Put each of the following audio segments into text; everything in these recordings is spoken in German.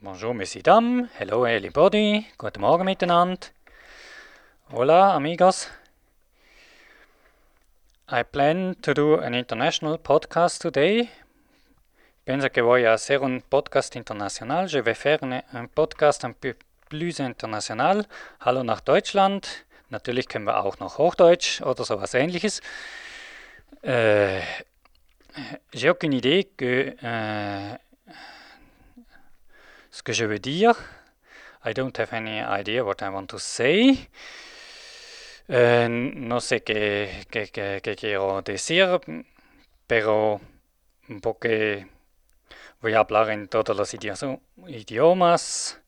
Bonjour, messieurs, dames. Hello, everybody. Guten Morgen miteinander. Hola, amigos. I plan to do an international podcast today. Penso che voy a hacer un podcast international. Je vais faire un podcast un peu plus international. Hallo nach Deutschland. Natürlich können wir auch noch Hochdeutsch oder sowas ähnliches. Euh, J'ai aucune idée que euh, ce que je veux dire. I don't have any idea what I want to say. Eh, no sé qué, qué, qué, qué, quiero decir, pero porque voy a hablar en todos los idiomas.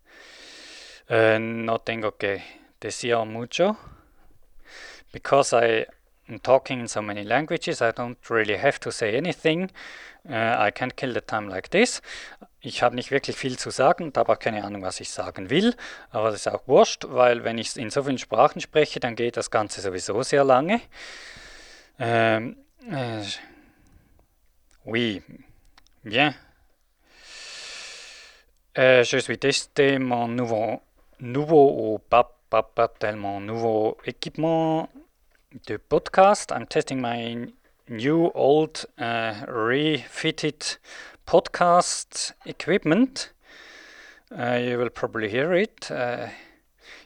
Eh, no tengo que decir mucho. Because I am talking in so many languages, I don't really have to say anything. Uh, I can't kill the time like this. Ich habe nicht wirklich viel zu sagen und habe auch keine Ahnung, was ich sagen will. Aber das ist auch wurscht, weil wenn ich in so vielen Sprachen spreche, dann geht das Ganze sowieso sehr lange. Ähm, äh, oui, bien. Euh, je suis testé mon nouveau, nouveau ou pas, pas, pas tellement nouveau équipement de podcast. I'm testing my new, old, uh, refitted podcast equipment. Uh, you will probably hear it. Uh,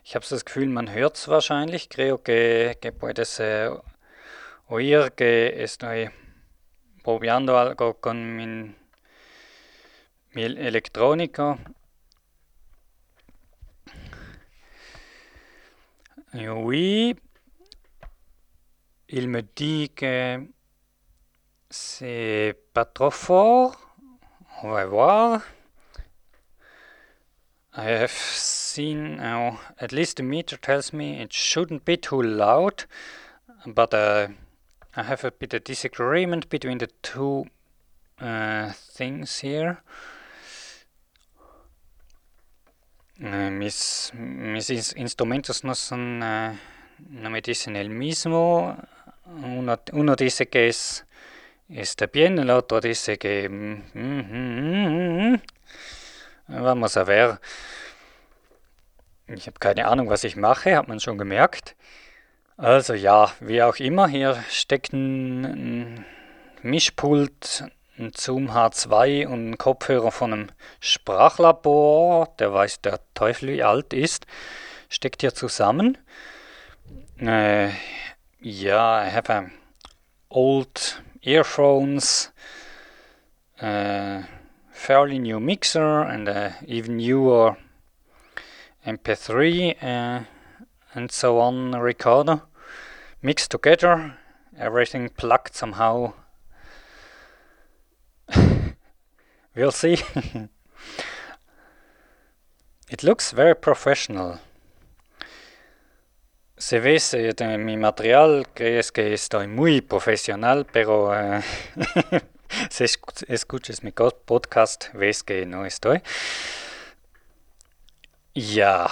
ich habe das Gefühl, man hört es wahrscheinlich. Creo que, que puedes uh, oír que estoy probando algo con mi, mi electrónico. Oui, il me dit que c'est pas trop fort. On va voir. I have seen, uh, at least the meter tells me it shouldn't be too loud, but uh, I have a bit of disagreement between the two uh, things here. Uh, mis, mis instrumentos no son, uh, no me dicen el mismo. Uno, uno dice que es está bien, el otro dice que... Mm, mm, mm, Vamos a ver. Ich habe keine Ahnung, was ich mache, hat man schon gemerkt. Also ja, wie auch immer, hier steckt ein, Mischpult, ein Zoom H2 und ein Kopfhörer von einem Sprachlabor, der weiß der Teufel wie alt ist, steckt hier zusammen. Äh, ja, I have a old earphones, uh, fairly new mixer, and uh, even newer MP3 uh, and so on recorder mixed together, everything plugged somehow. we'll see. it looks very professional. Se ve de mi material, crees que estoy muy profesional, pero uh, si escuchas mi podcast, ves que no estoy. Yeah.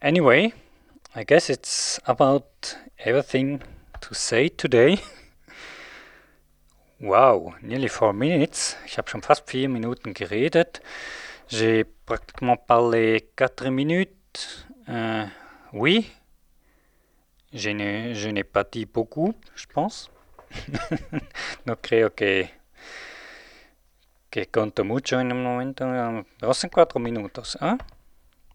Anyway, I guess it's about everything to say today. Wow, nearly four minutes. Ich habe schon fast vier Minuten geredet. J'ai pratiquement parlé quatre minutes. Uh, Oui, je n'ai pas dit beaucoup, je pense. no creo que, que conto mucho en un momento. Dos en cuatro minutos. ¿eh?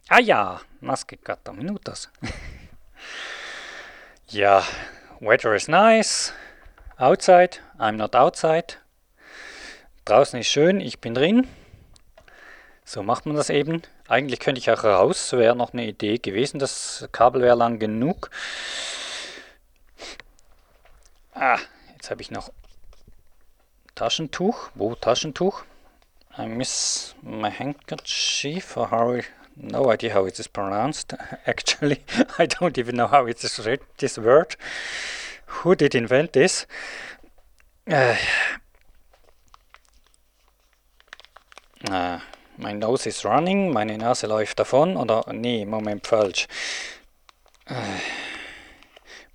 Ah, ya, más que cuatro minutos. yeah, weather is nice. Outside, I'm not outside. Draußen ist schön, ich bin drin. So macht man das eben. Eigentlich könnte ich auch raus, wäre noch eine Idee gewesen. Das Kabel wäre lang genug. Ah, jetzt habe ich noch Taschentuch. Wo Taschentuch? I miss my handkerchief or how no idea how it is pronounced. Actually, I don't even know how it is read this word. Who did invent this? Uh, uh, My nose is running, meine Nase läuft davon, oder nee, Moment, falsch.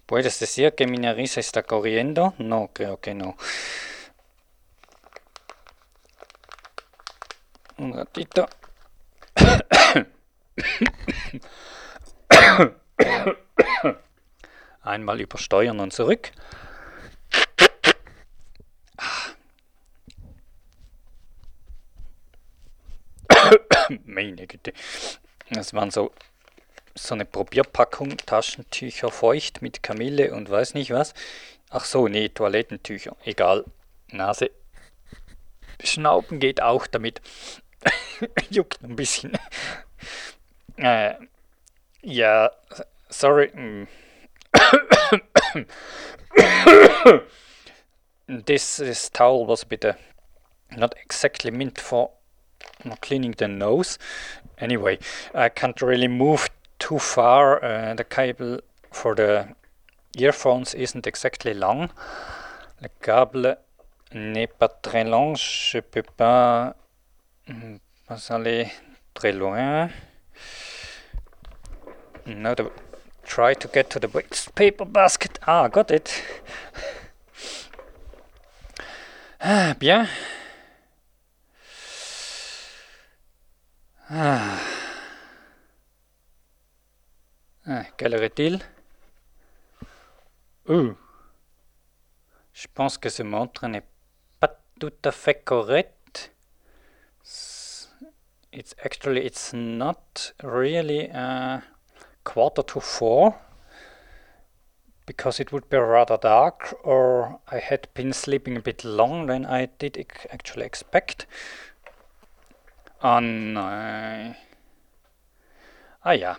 ¿Puedes decir que mi nariz está corriendo? No, creo que no. Un ratito. Einmal übersteuern und zurück. Meine Güte. Das waren so, so eine Probierpackung, Taschentücher feucht mit Kamille und weiß nicht was. Ach so, nee, Toilettentücher. Egal. Nase. Schnauben geht auch damit. Juckt ein bisschen. Äh, ja, sorry. this, this towel was a bit uh, not exactly meant for cleaning the nose. Anyway, I can't really move too far. Uh, the cable for the earphones isn't exactly long. Le câble n'est pas très long. Je peux pas, mm, pas aller très loin. Now the, try to get to the waste paper basket. Ah, got it. Ah, bien. Ah. Ah, quelle heure Uh. Je pense que ce montre n'est pas tout à fait correct. It's actually it's not really a quarter to four because it would be rather dark or I had been sleeping a bit long than I did actually expect. Oh nein. Ah ja.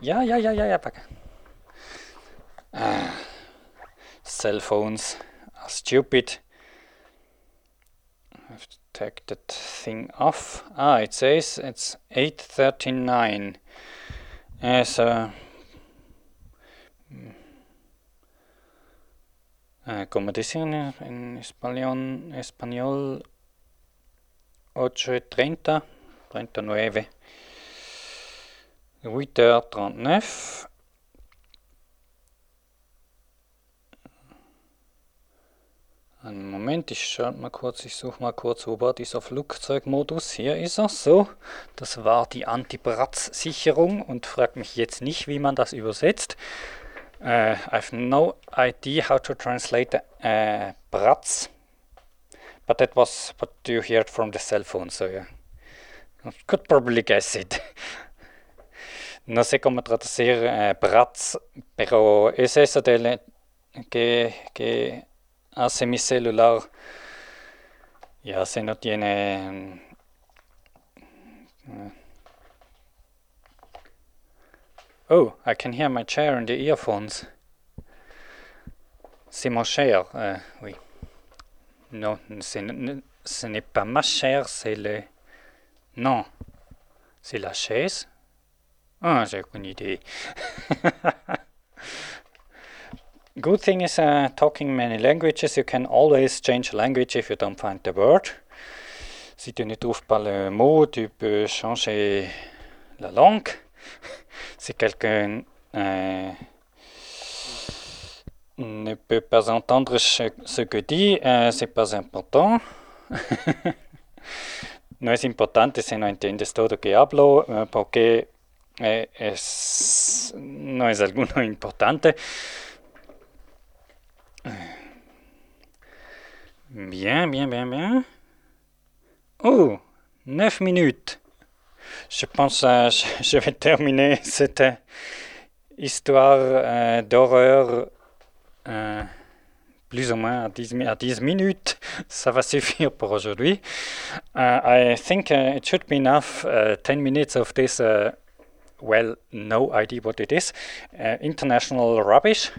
Ja, ja, ja, ja, ja. Ah. Cell phones are stupid. I have to take that thing off. Ah, it says it's 8.39. Yes, uh, uh, como dicen en español, español 8.30, 39, 8h39. Einen Moment, ich schaue mal kurz, ich suche mal kurz, wo war dieser Flugzeugmodus? Hier ist er, so. Das war die Anti-Bratz-Sicherung und fragt mich jetzt nicht, wie man das übersetzt. Uh, I have no idea how to translate uh, Bratz but that was what you heard from the cell phone, so yeah. Could probably guess it. No sé cómo traducir eh, Bratz, pero es eso de que, que hace mi celular. Ya se no tiene. Oh, I can hear my chair in the earphones. C'est mon cher, uh, oui. Non, ce n'est pas ma chair, c'est le... Non, c'est la chaise. Ah, j'ai aucune idée. Good thing is uh, talking many languages. You can always change language if you don't find the word. Si tu ne trouves pas le mot, tu peux changer la langue. si quelqu'un euh, ne peut pas entendre ce, que dit, euh, c'est pas important. no es importante si no entiendes todo que hablo, uh, porque es, no es alguno importante. Bien, bien, bien, bien. Oh, 9 minutes. Je pense que euh, je, vais terminer cette histoire euh, d'horreur Euh, plus ou moins à 10, à 10 minutes, ça va suffire pour aujourd'hui. Uh, I think uh, it should be enough. Uh, 10 minutes of this, uh, well, no idea what it is. Uh, international rubbish.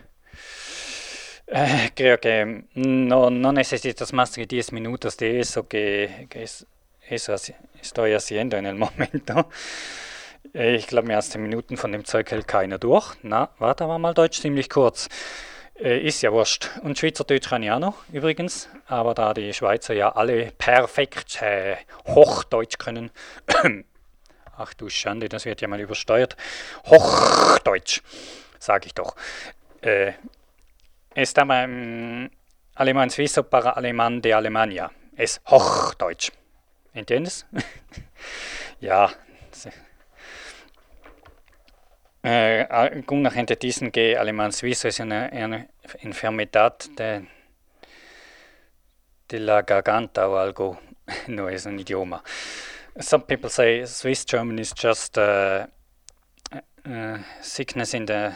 Uh, creo que no, no necesitas más que 10 minutos de eso que, que es, eso estoy haciendo en el momento. Ich glaube, mehr als 10 Minuten von dem Zeug hält keiner durch. Na, warte, war mal Deutsch ziemlich kurz. Äh, ist ja wurscht. Und Schweizerdeutsch kann ich auch noch, übrigens. Aber da die Schweizer ja alle perfekt äh, Hochdeutsch können. Ach du Schande, das wird ja mal übersteuert. Hochdeutsch, sage ich doch. Äh, estaba en alemán suizo para alemán de Alemania. Es Hochdeutsch. ¿Entiendes? ja. Eh, alguna gente dice que alemán suizo es una, una enfermedad de, de la garganta o algo, no es un idioma. Some people say Swiss German is just uh, uh, sickness in the.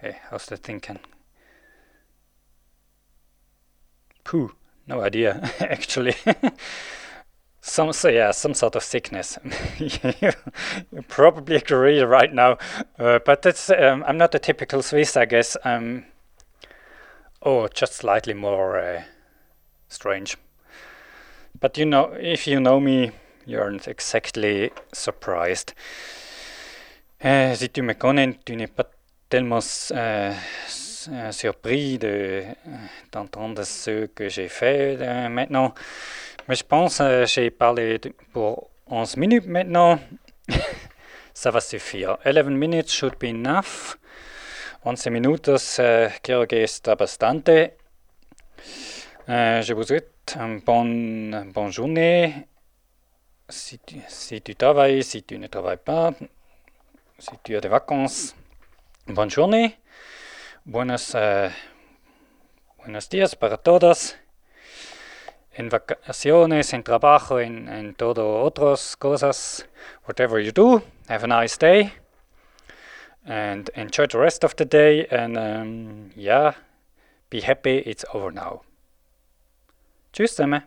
Hey, how's that thinking? Pooh, no idea, actually. some so yeah, some sort of sickness. you probably agree right now, uh, but it's um, I'm not a typical Swiss, I guess. I'm oh, just slightly more uh, strange. But you know, if you know me, you're not exactly surprised. Euh, si tu me connais, tu n'es pas tellement euh, euh surpris d'entendre ce que j'ai fait maintenant. Mais je pense que euh, j'ai parlé pour 11 minutes maintenant. Ça va suffire. 11 minutes should be enough. 11 minutos uh, creo que está bastante. Uh, je vous souhaite une bonne, bonne journée. Si tu, si tu travailles, si tu ne travailles pas, si tu as des vacances, bonne journée. Buenos, uh, buenos días para todos. En vacaciones, en trabajo, en, en todo otras cosas, whatever you do, have a nice day. And enjoy the rest of the day. And um, yeah, be happy it's over now. Tschüss zusammen.